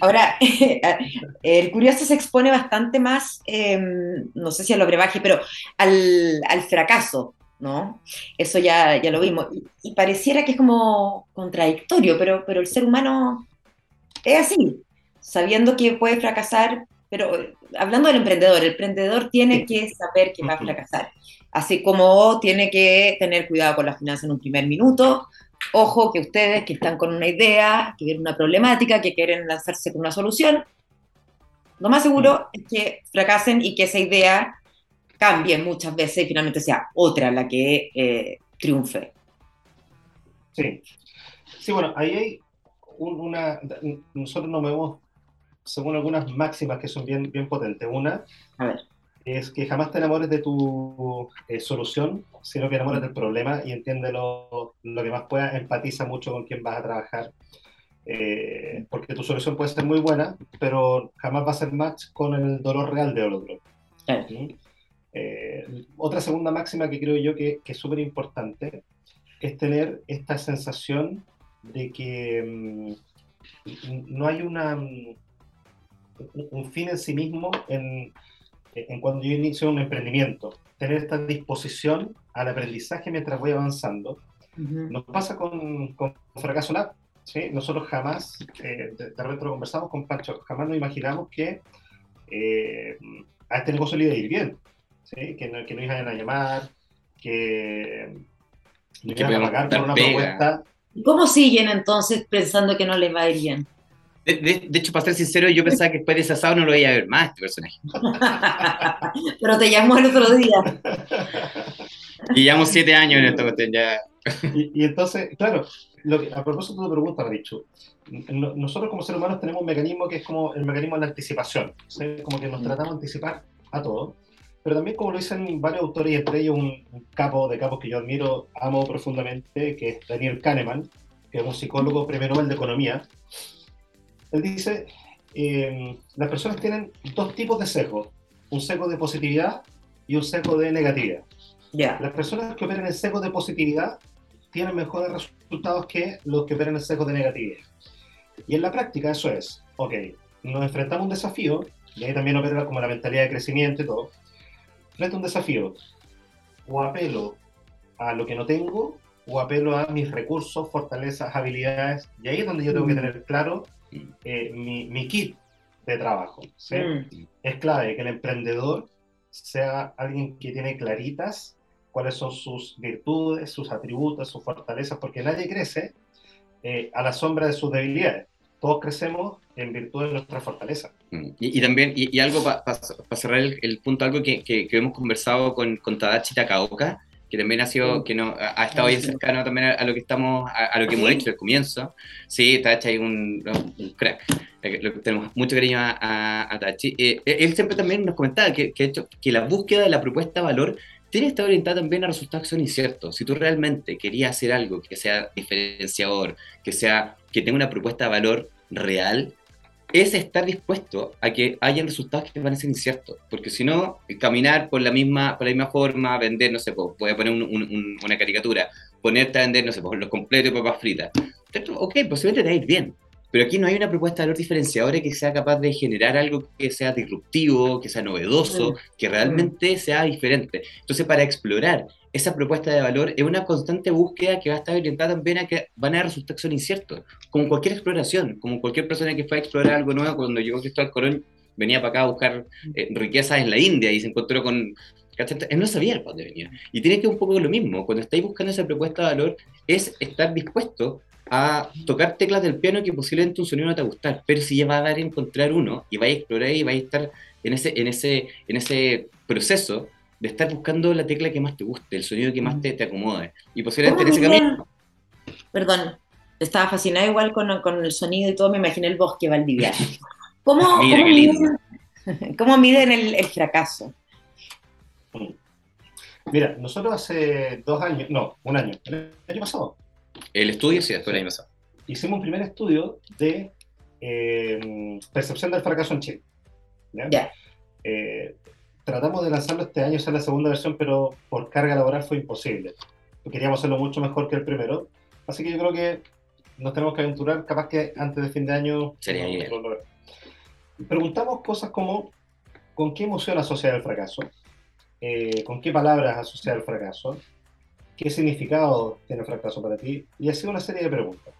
Ahora, <laughs> el curioso se expone bastante más, eh, no sé si a lo brebaje, pero al, al fracaso, ¿no? Eso ya, ya lo vimos. Y, y pareciera que es como contradictorio, pero, pero el ser humano es así, sabiendo que puede fracasar, pero eh, hablando del emprendedor, el emprendedor tiene que saber que va a fracasar, así como tiene que tener cuidado con las finanzas en un primer minuto. Ojo que ustedes que están con una idea, que quieren una problemática, que quieren lanzarse con una solución, lo más seguro es que fracasen y que esa idea cambie muchas veces y finalmente sea otra la que eh, triunfe. Sí. Sí, bueno, ahí hay un- una. Nosotros nos vemos según algunas máximas que son bien, bien potentes. Una A ver. Es que jamás te enamores de tu eh, solución, sino que enamores del problema y entiende lo, que más pueda, empatiza mucho con quien vas a trabajar. Eh, porque tu solución puede ser muy buena, pero jamás va a ser match con el dolor real del otro. ¿sí? Eh, otra segunda máxima que creo yo que, que es súper importante es tener esta sensación de que mm, no hay una, mm, un- un fin en sí mismo en, en cuando yo inicio un emprendimiento. Tener esta disposición al aprendizaje mientras voy avanzando. Ujú. Nos pasa con, con Fracaso Lab. ¿sí? Nosotros jamás, eh, de, de repente lo conversamos con Pancho, jamás nos imaginamos que eh, a este negocio le iba a ir bien. ¿sí? Que, no, que nos iban a llamar, que Que iban a pagar por una pega. propuesta. ¿Y ¿Cómo siguen entonces pensando que no les va a ir bien? De, de- de hecho, para ser sincero, yo pensaba que después de ese asado no lo iba a ver más, este personaje. <laughs> Pero te llamó el otro día. Y llevamos siete años en esta cuestión ya. Y, y entonces, claro, lo que- a propósito de tu pregunta, Marichu, no- nosotros como seres humanos tenemos un mecanismo que es como el mecanismo de la anticipación, ¿sí? como que nos tratamos de anticipar a todo, pero también como lo dicen varios autores, y entre ellos un, un capo de capos que yo admiro, amo profundamente, que es Daniel Kahneman, que es un psicólogo premio Nobel de Economía, él dice, eh, las personas tienen dos tipos de sesgos, un sesgo de positividad y un sesgo de negatividad. Ya. Las personas que operan en sesgo de positividad tienen mejores resultados que los que operan en sesgo de negatividad. Y en la práctica eso es, ok, nos enfrentamos a un desafío, y ahí también opera como la mentalidad de crecimiento y todo, frente a un desafío, o apelo a lo que no tengo o apelo a mis recursos, fortalezas, habilidades. Y ahí es donde yo tengo que Mm. tener claro eh, mi, mi kit de trabajo. ¿sí? Mm. Es clave que el emprendedor sea alguien que tiene claritas cuáles son sus virtudes, sus atributos, sus fortalezas, porque nadie crece eh, a la sombra de sus debilidades. Todos crecemos en virtud de nuestras fortalezas. Mm. Y, y también, y, y algo para cerrar el, el punto, algo que, que, que hemos conversado con, con Tadachi Takaoka, que también ha sido, que no, ha, ha estado bien cercano también a, a, lo que estamos, a, a lo que hemos hecho al comienzo. Sí, Tadachi es un, un crack. Eh, tenemos mucho cariño a, a, a Tachi. Eh, él siempre también nos comentaba que, que, hecho, que la búsqueda de la propuesta de valor tiene que estar orientada también a resultados que son inciertos. Si tú realmente querías hacer algo que sea diferenciador, que, sea, que tenga una propuesta de valor real, es estar dispuesto a que hayan resultados que van a ser inciertos. Porque si no, caminar por la misma, por la misma forma, vender, no sé, voy a poner un, un, una caricatura, ponerte a vender, no sé, los completos y papas fritas. Ok, posiblemente te va a ir bien. Pero aquí no hay una propuesta de valor diferenciadora que sea capaz de generar algo que sea disruptivo, que sea novedoso, que realmente sea diferente. Entonces, para explorar esa propuesta de valor es una constante búsqueda que va a estar orientada también a que van a haber resultados que son inciertos. Como cualquier exploración, como cualquier persona que fue a explorar algo nuevo, cuando llegó Cristóbal Colón, venía para acá a buscar eh, riquezas en la India y se encontró con... Él no sabía para dónde venía. Y tiene que un poco lo mismo. Cuando estáis buscando esa propuesta de valor, es estar dispuesto a tocar teclas del piano que posiblemente un sonido no te va a gustar, pero si ya va a dar a encontrar uno y vais a explorar y vais a estar en ese, en ese, en ese proceso de estar buscando la tecla que más te guste, el sonido que más te, te acomode. Y posiblemente en ese camino... Perdón, estaba fascinada igual con, con, el sonido y todo, me imaginé el bosque valdiviano. <laughs> ¿Cómo, Mira, ¿cómo, miden, <laughs> ¿cómo miden el, el fracaso? Mira, nosotros hace dos años, no, un año, el año pasado, el estudio, sí, después del año pasado. Hicimos un primer estudio de eh, percepción del fracaso en Chile. ¿ya? Yeah. Eh, tratamos de lanzarlo este año, esa es la segunda versión, pero por carga laboral fue imposible. Queríamos hacerlo mucho mejor que el primero. Así que yo creo que nos tenemos que aventurar, capaz que antes de fin de año. Sería bien. Preguntamos cosas como: ¿con qué emoción asociar el fracaso? Eh, ¿Con qué palabras asociar el fracaso? ¿Qué significado tiene el fracaso para ti? Y así una serie de preguntas.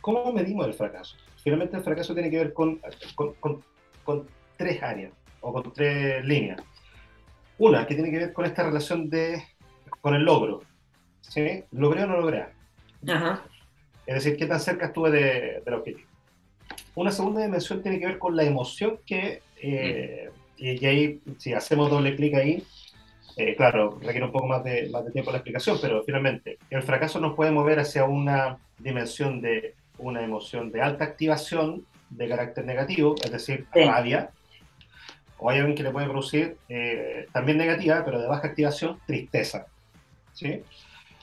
¿Cómo medimos el fracaso? Finalmente el fracaso tiene que ver con, con, con, con tres áreas o con tres líneas. Una que tiene que ver con esta relación de, con el logro. ¿Sí? ¿Logré o no logré? Ajá. Es decir, ¿qué tan cerca estuve de, del objetivo? Una segunda dimensión tiene que ver con la emoción que, eh, y, y ahí, si hacemos doble clic ahí, eh, claro, requiere un poco más de, más de tiempo la explicación, pero finalmente el fracaso nos puede mover hacia una dimensión de una emoción de alta activación de carácter negativo, es decir, Sí. rabia, o hay alguien que le puede producir eh, también negativa, pero de baja activación, tristeza. ¿sí?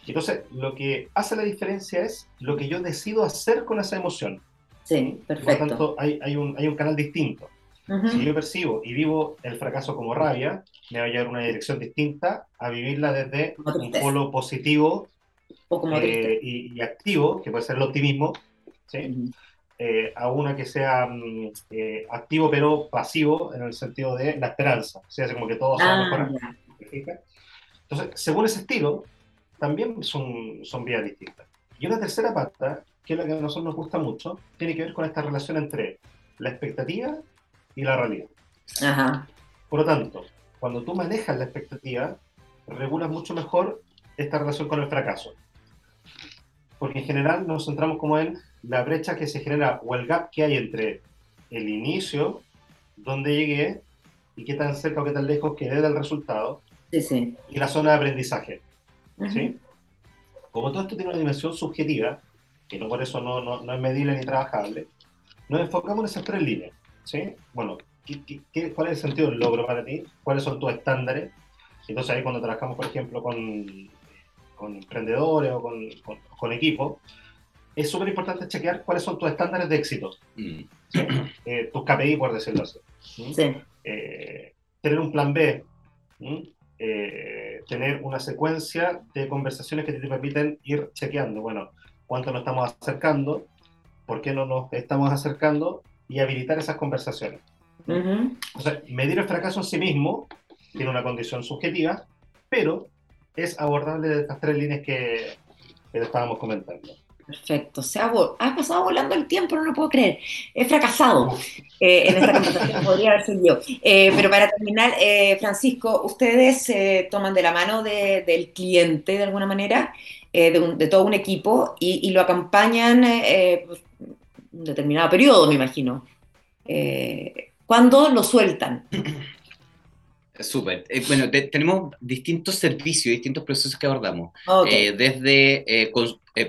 Entonces, lo que hace la diferencia es lo que yo decido hacer con esa emoción. Sí, Por lo perfecto. tanto, hay, hay, un, hay un canal distinto. Ujú. Si yo percibo y vivo el fracaso como rabia, me va a llevar una dirección distinta a vivirla desde un polo positivo O como eh, y, y activo, que puede ser el optimismo, ¿sí? Ujú. Eh, a una que sea mm, eh, activo pero pasivo en el sentido de la esperanza, o sea, así como que todo se va a Ah, mejorar. Entonces, según ese estilo, también son, son vías distintas. Y una tercera pata, que es la que a nosotros nos gusta mucho, tiene que ver con esta relación entre la expectativa y la realidad. Ajá. Por lo tanto, cuando tú manejas la expectativa, regulas mucho mejor esta relación con el fracaso. Porque en general nos centramos como en la brecha que se genera o el gap que hay entre el inicio, donde llegué, y qué tan cerca o qué tan lejos quedé del resultado, Sí, sí. y la zona de aprendizaje. ¿sí? Como todo esto tiene una dimensión subjetiva, que no por eso no, no, no es medible ni trabajable, nos enfocamos en esas tres líneas. ¿sí? Bueno, ¿qué, qué- qué- cuál es el sentido del logro para ti? ¿Cuáles son tus estándares? Entonces ahí cuando trabajamos, por ejemplo, con, con emprendedores o con, con, con equipos, es súper importante chequear cuáles son tus estándares de éxito, Mm. ¿sí? Eh, tus KPI, por decirlo así. ¿sí? Sí. eh, tener un plan B, ¿m? Eh, tener una secuencia de conversaciones que te permiten ir chequeando, bueno, cuánto nos estamos acercando, por qué no nos estamos acercando y habilitar esas conversaciones. Ujú. O sea, medir el fracaso en sí mismo tiene una condición subjetiva, pero es abordable de estas tres líneas que, que estábamos comentando. Perfecto. Se ha, ha, pasado volando el tiempo, no lo puedo creer. He fracasado eh, en esta conversación, <laughs> podría haber sido yo. Eh, pero para terminar, eh, Francisco, ustedes se toman de la mano de, del cliente de alguna manera, de, un, de, todo un equipo, y, y lo acompañan pues, un determinado periodo, me imagino. ¿Cuándo lo sueltan? <coughs> Súper. Eh, bueno, tenemos distintos servicios, distintos procesos que abordamos. Eh, desde eh,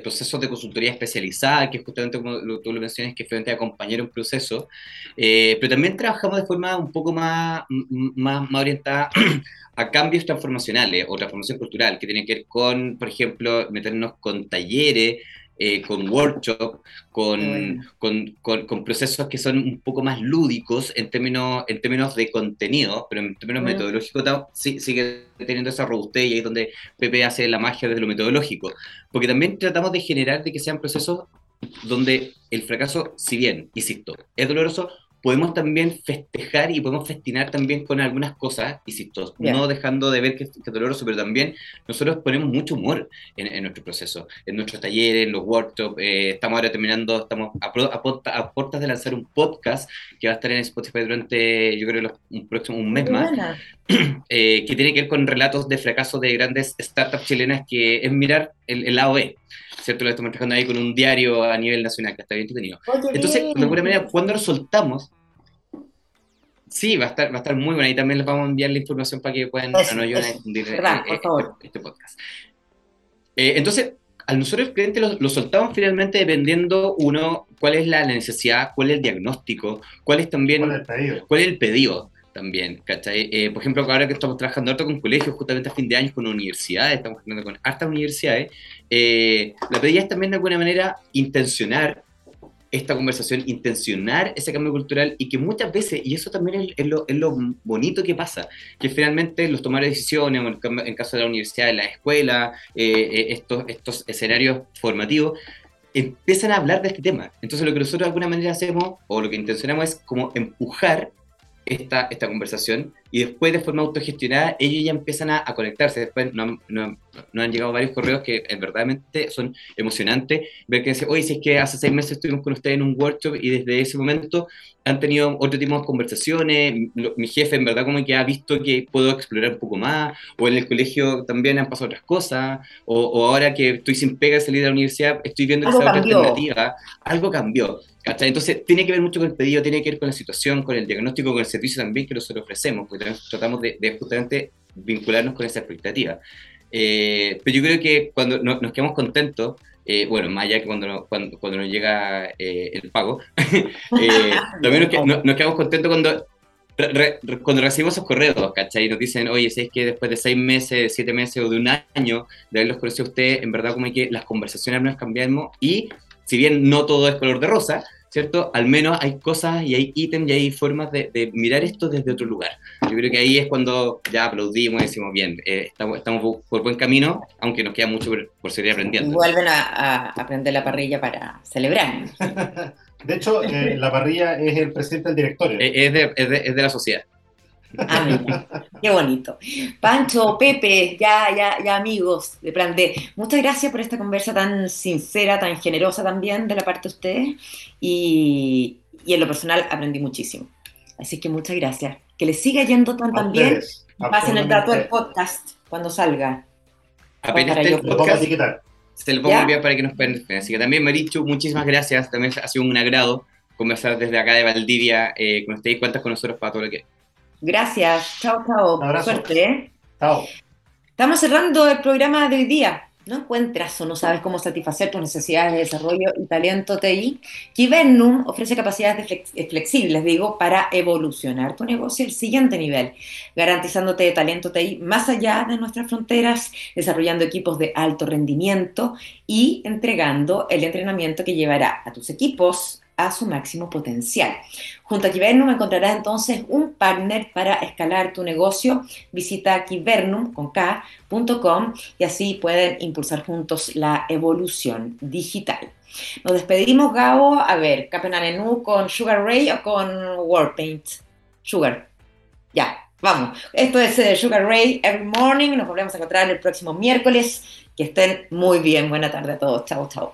procesos de consultoría especializada, que justamente como tú lo mencionas, que frente a acompañar un proceso, pero también trabajamos de forma un poco más, más, más orientada <clears throat> a cambios transformacionales o transformación cultural, que tiene que ver con, por ejemplo, meternos con talleres, eh, con workshops, con, con, con, procesos que son un poco más lúdicos en términos, en términos de contenido, pero en términos metodológicos sí, sigue teniendo esa robustez y ahí es donde Pepe hace la magia desde lo metodológico. Porque también tratamos de generar de que sean procesos donde el fracaso, si bien, insisto, es doloroso, podemos también festejar y podemos festinar también con algunas cosas, insisto, no dejando de ver que, que, es doloroso, pero también nosotros ponemos mucho humor en, nuestro proceso, en nuestros talleres, en los workshops, eh, estamos ahora terminando, estamos a, a, puertas de lanzar un podcast que va a estar en Spotify durante, yo creo, un próximo un mes más, <clears throat> eh, que tiene que ver con relatos de fracaso de grandes startups chilenas, que es mirar el, el lado B. ¿cierto? Lo estamos trabajando ahí con un diario a nivel nacional, que está bien entretenido. Entonces, de alguna manera, cuando lo soltamos, Sí, va a estar, va a estar muy buena y también les vamos a enviar la información para que puedan eso, no ayudar a difundir este, este, podcast. Eh, entonces, al nosotros el cliente lo, soltamos finalmente dependiendo, uno, cuál es la necesidad, cuál es el diagnóstico, cuál es también, cuál es el pedido, cuál es el pedido también, ¿cachai? Eh, por ejemplo, ahora que estamos trabajando harto con colegios, justamente a fin de año con universidades, estamos trabajando con hartas universidades, eh, la pedida es también de alguna manera intencionar esta conversación, intencionar ese cambio cultural y que muchas veces, y eso también es, lo, es lo, bonito que pasa, que finalmente los de decisiones, en caso de la universidad, de la escuela, eh, eh, estos, estos escenarios formativos, empiezan a hablar de este tema. Entonces lo que nosotros de alguna manera hacemos, o lo que intencionamos es como empujar esta, esta conversación y después de forma autogestionada ellos ya empiezan a, conectarse. Después nos no, no, han llegado varios correos que es verdaderamente son emocionantes ver que dice, oye, si es que hace seis meses estuvimos con ustedes en un workshop y desde ese momento han tenido otro tipo de conversaciones, mi jefe en verdad como que ha visto que puedo explorar un poco más, o en el colegio también han pasado otras cosas, o, ahora que estoy sin pega de salir de la universidad, estoy viendo esa otra alternativa, algo cambió. Entonces, tiene que ver mucho con el pedido, tiene que ver con la situación, con el diagnóstico, con el servicio también que nosotros ofrecemos, porque tratamos de, justamente vincularnos con esa expectativa. Eh, pero yo creo que cuando nos, quedamos contentos, eh, bueno, más allá que cuando, cuando, cuando nos llega eh, el pago, <laughs> también nos, quedamos contentos cuando, cuando recibimos esos correos, ¿cachai? Y nos dicen, oye, si es que después de seis meses, siete meses o de un año de haberlos conocido a usted, en verdad como que las conversaciones nos cambiamos y si bien no todo es color de rosa, ¿cierto? Al menos hay cosas y hay ítems y hay formas de, mirar esto desde otro lugar. Yo creo que ahí es cuando ya aplaudimos y decimos, bien, eh, estamos, estamos, por buen camino, aunque nos queda mucho por, seguir aprendiendo. vuelven a, aprender la parrilla para celebrar. <laughs> de hecho, eh, la parrilla es el presidente del directorio. Eh, es de, es de, es de la sociedad. Ah, qué bonito. Pancho, Pepe, ya, ya, ya amigos de Plan D, muchas gracias por esta conversa tan sincera, tan generosa también de la parte de ustedes. Y, y en lo personal aprendí muchísimo. Así que muchas gracias. Que les siga yendo tan, tan bien. Pasen el dato del podcast cuando salga. Apenas el podcast, se lo pongo enviar para que nos puedan Así que también, Marichu, muchísimas gracias. También ha sido un agrado conversar desde acá de Valdivia eh, con ustedes cuentas con nosotros para todo lo que Gracias. Chao, chao. Suerte. ¿eh? Chao. Estamos cerrando el programa de hoy día. ¿No encuentras o no sabes cómo satisfacer tus necesidades de desarrollo y talento TI? Kibernum ofrece capacidades flexibles, digo, para evolucionar tu negocio al siguiente nivel, garantizándote talento TI más allá de nuestras fronteras, desarrollando equipos de alto rendimiento y entregando el entrenamiento que llevará a tus equipos a su máximo potencial. Junto a Kibernum encontrarás entonces un partner para escalar tu negocio. Visita kibernum.com y así pueden impulsar juntos la evolución digital. Nos despedimos, Gabo. A ver, Capenanenú con Sugar Ray o con Warpaint. Sugar. Ya. Vamos, esto es eh, Sugar Ray Every Morning. Nos volvemos a encontrar el próximo miércoles. Que estén muy bien. Buena tarde a todos. Chao, chao.